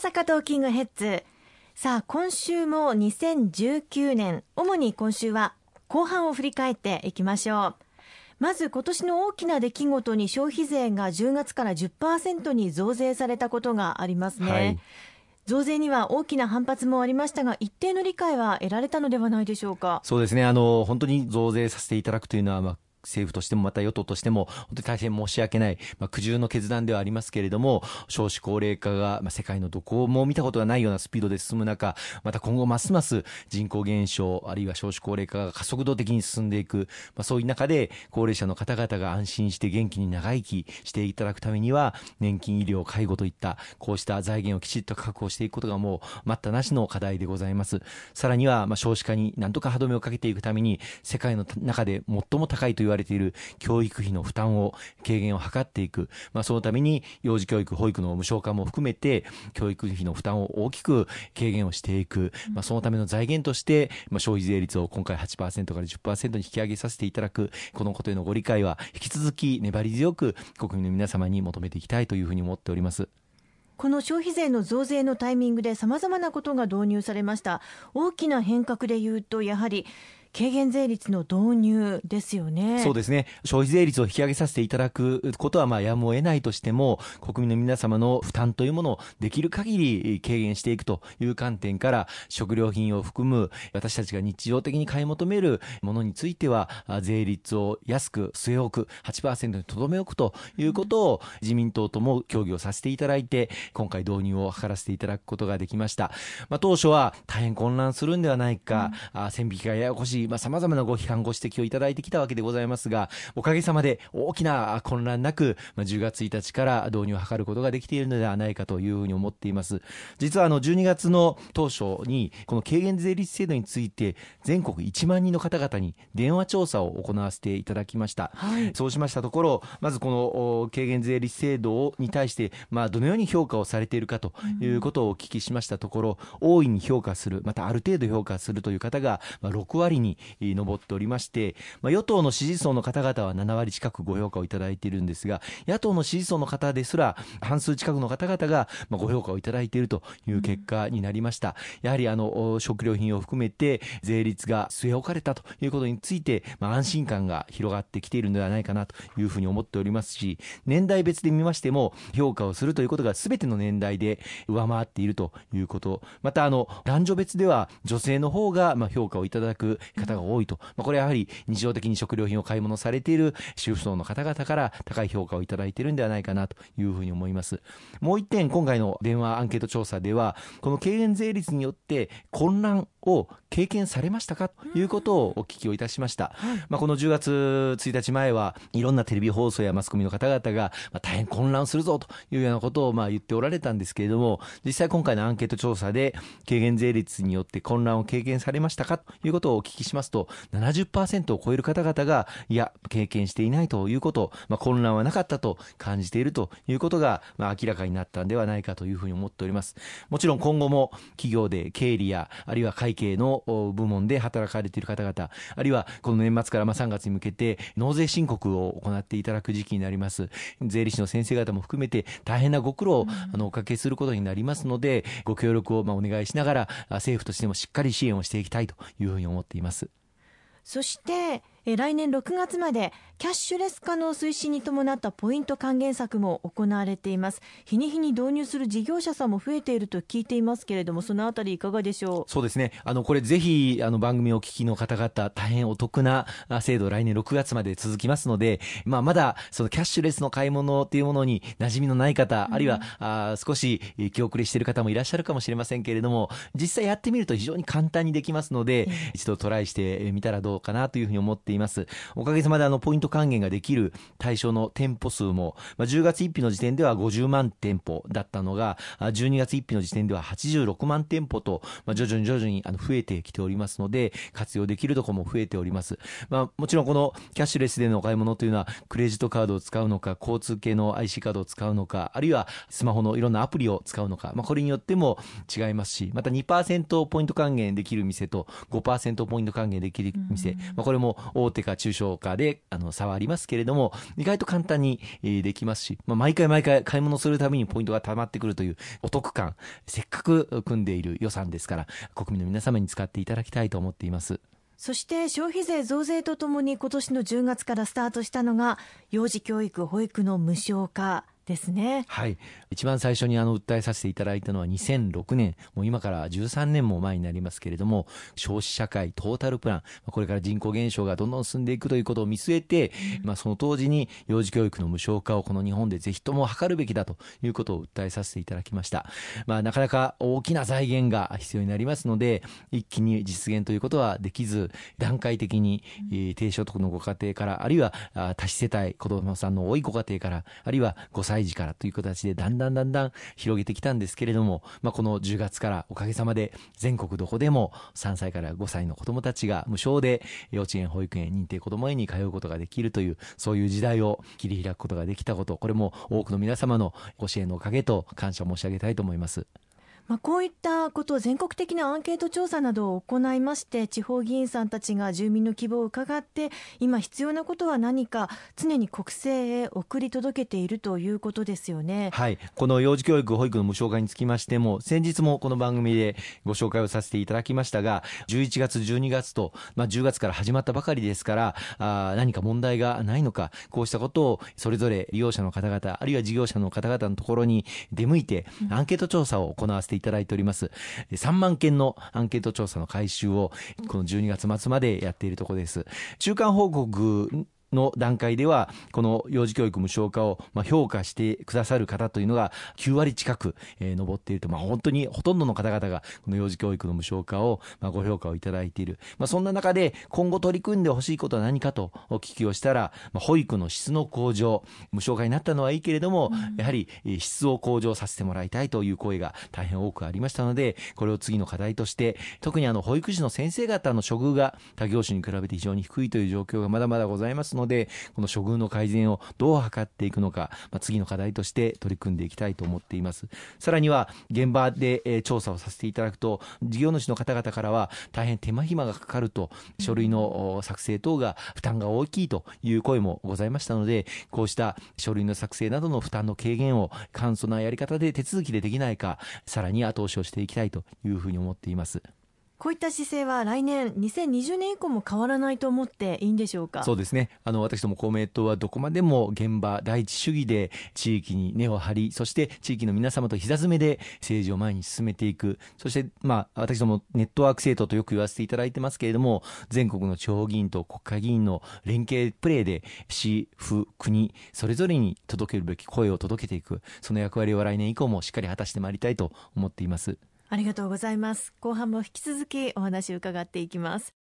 阪トーキングヘッズ。さあ今週も2019年。主に今週は後半を振り返っていきましょう。まず今年の大きな出来事に消費税が10月から10%に増税されたことがありますね、はい、増税には大きな反発もありましたが一定の理解は得られたのではないでしょうか？そうですね。あの本当に増税させていただくというのは、まあ政府としてもまた与党としても本当に大変申し訳ない、まあ、苦渋の決断ではありますけれども少子高齢化が、まあ、世界のどこも見たことがないようなスピードで進む中また今後ますます人口減少あるいは少子高齢化が加速度的に進んでいく、まあ、そういう中で高齢者の方々が安心して元気に長生きしていただくためには年金医療介護といったこうした財源をきちっと確保していくことがもう待ったなしの課題でございます。さらには、まあ、少子化に何とか歯止めをかけていくために世界の中で最も高いというわれている教育費の負担を軽減を図っていく、まあ、そのために幼児教育、保育の無償化も含めて教育費の負担を大きく軽減をしていく、まあ、そのための財源として、まあ、消費税率を今回8%から10%に引き上げさせていただく。このことへのご理解は引き続き粘り強く国民の皆様に求めていきたいというふうに思っております。この消費税の増税のタイミングでさまざまなことが導入されました。大きな変革でいうとやはり軽減税率の導入ですよね。そうですね。消費税率を引き上げさせていただくことはまあやむを得ないとしても国民の皆様の負担というものをできる限り軽減していくという観点から食料品を含む私たちが日常的に買い求めるものについては税率を安く据え置く8%にとどめ置くということを自民党とも協議をさせていただいて今回導入を図らせていただくことができました、まあ、当初は大変混乱するんではないか、うん、線引きがややこしいまあ、様々なご批判、ご指摘をいただいてきたわけでございますが、おかげさまで大きな混乱なく、まあ、10月1日から導入を図ることができているのではないかというふうに思っています。実はあの、12月の当初に、この軽減税率制度について、全国1万人の方々に電話調査を行わせていただきました。はい、そうしましたところ、まずこの軽減税率制度に対して、まあ、どのように評価をされているかということをお聞きしましたところ、大いに評価する、またある程度評価するという方が、まあ、6割に上っておりまして、まあ、与党の支持層の方々は7割近くご評価をいただいているんですが、野党の支持層の方ですら、半数近くの方々がまあご評価をいただいているという結果になりました。やはりあの食料品を含めて税率が据え置かれたということについて、まあ、安心感が広がってきているのではないかなというふうに思っておりますし、年代別で見ましても、評価をするということが全ての年代で上回っているということ、またあの男女別では女性の方がまあ評価をいただく方が多いとまあ、これやはり日常的に食料品を買い物されている主婦層の方々から高い評価をいただいているんではないかなというふうに思います。もう一点、今回の電話アンケート調査では、この軽減税率によって混乱を経験されましたか？ということをお聞きをいたしました。まあ、この10月1日前はいろんなテレビ放送やマスコミの方々が、まあ、大変混乱するぞというようなことをまあ言っておられたんですけれども、実際今回のアンケート調査で軽減税率によって混乱を経験されましたか？ということをお聞きしますと、70%を超える方々が、いや、経験していないということ、まあ、混乱はなかったと感じているということが、まあ、明らかになったんではないかというふうに思っております。もちろん今後も企業で経理や、あるいは会計の部門で働かれている方々、あるいはこの年末からまあ3月に向けて納税申告を行っていただく時期になります。税理士の先生方も含めて大変なご苦労をあのおかけすることになりますので、ご協力をまあお願いしながら、政府としてもしっかり支援をしていきたいというふうに思っています。そしてえ来年6月までキャッシュレス化の推進に伴ったポイント還元策も行われています。日に日に導入する事業者さんも増えていると聞いていますけれどもそのあたりいかがでしょう？そうですね。あのこれぜひあの番組をお聞きの方々大変お得な制度来年6月まで続きますので、まあ、まだそのキャッシュレスの買い物というものに馴染みのない方、うん、あるいはあ少し気遅れしている方もいらっしゃるかもしれませんけれども実際やってみると非常に簡単にできますので、一度トライしてみたらどうかなというふうに思っています。おかげさまであのポイント還元ができる対象の店舗数も、まあ、10月1日の時点では50万店舗だったのが12月1日の時点では86万店舗と、まあ、徐々に徐々にあの増えてきておりますので活用できるところも増えております、まあ、もちろんこのキャッシュレスでのお買い物というのはクレジットカードを使うのか交通系の IC カードを使うのかあるいはスマホのいろんなアプリを使うのか、まあ、これによっても違いますしまた2%ポイント還元できる店と5%ポイント還元できる店、まあ、これも大手か中小かであの差はありますけれども、意外と簡単にできますし、まあ、毎回毎回買い物するたびにポイントが溜まってくるというお得感、せっかく組んでいる予算ですから、国民の皆様に使っていただきたいと思っています。そして消費税増税とともに今年の10月からスタートしたのが幼児教育保育の無償化ですね。はい。一番最初にあの訴えさせていただいたのは2006年、もう今から13年も前になりますけれども、少子社会トータルプラン、これから人口減少がどんどん進んでいくということを見据えて、うん、まあその当時に幼児教育の無償化をこの日本でぜひとも図るべきだということを訴えさせていただきました。まあなかなか大きな財源が必要になりますので、一気に実現ということはできず、段階的に、えー、低所得のご家庭から、あるいは多子世帯、子供さんの多いご家庭から、あるいは5歳児からという形でだんだんだんだん広げてきたんですけれども、まあ、この10月からおかげさまで全国どこでも3歳から5歳の子どもたちが無償で幼稚園、保育園、認定こども園に通うことができるという、そういう時代を切り開くことができたこと、これも多くの皆様のご支援のおかげと感謝申し上げたいと思います。まあ、こういったことを全国的なアンケート調査などを行いまして地方議員さんたちが住民の希望を伺って今必要なことは何か常に国政へ送り届けているということですよね。はい、この幼児教育保育の無償化につきましても先日もこの番組でご紹介をさせていただきましたが11月12月と、まあ、10月から始まったばかりですからあ何か問題がないのかこうしたことをそれぞれ利用者の方々あるいは事業者の方々のところに出向いてアンケート調査を行わせていただいております。3万件のアンケート調査の回収をこの12月末までやっているところです。中間報告の段階では、この幼児教育無償化をまあ評価してくださる方というのが9割近く、えー、上っていると、まあ、本当にほとんどの方々がこの幼児教育の無償化をまあご評価をいただいている。まあ、そんな中で今後取り組んでほしいことは何かとお聞きをしたら、まあ、保育の質の向上、無償化になったのはいいけれども、うん、やはり質を向上させてもらいたいという声が大変多くありましたので、これを次の課題として、特にあの保育士の先生方の処遇が他業種に比べて非常に低いという状況がまだまだございますので、この処遇の改善をどう図っていくのか、まあ、次の課題として取り組んでいきたいと思っています。さらには、現場で、え調査をさせていただくと、事業主の方々からは、大変手間暇がかかると、書類の作成等が負担が大きいという声もございましたので、こうした書類の作成などの負担の軽減を簡素なやり方で手続きでできないか、さらに後押しをしていきたいというふうに思っています。こういった姿勢は来年2020年以降も変わらないと思っていいんでしょうか？そうですね。あの私ども公明党はどこまでも現場第一主義で地域に根を張りそして地域の皆様と膝詰めで政治を前に進めていく。そしてまあ私どもネットワーク政党とよく言わせていただいてますけれども全国の地方議員と国会議員の連携プレーで市府国それぞれに届けるべき声を届けていく。その役割を来年以降もしっかり果たしてまいりたいと思っています。ありがとうございます。後半も引き続きお話を伺っていきます。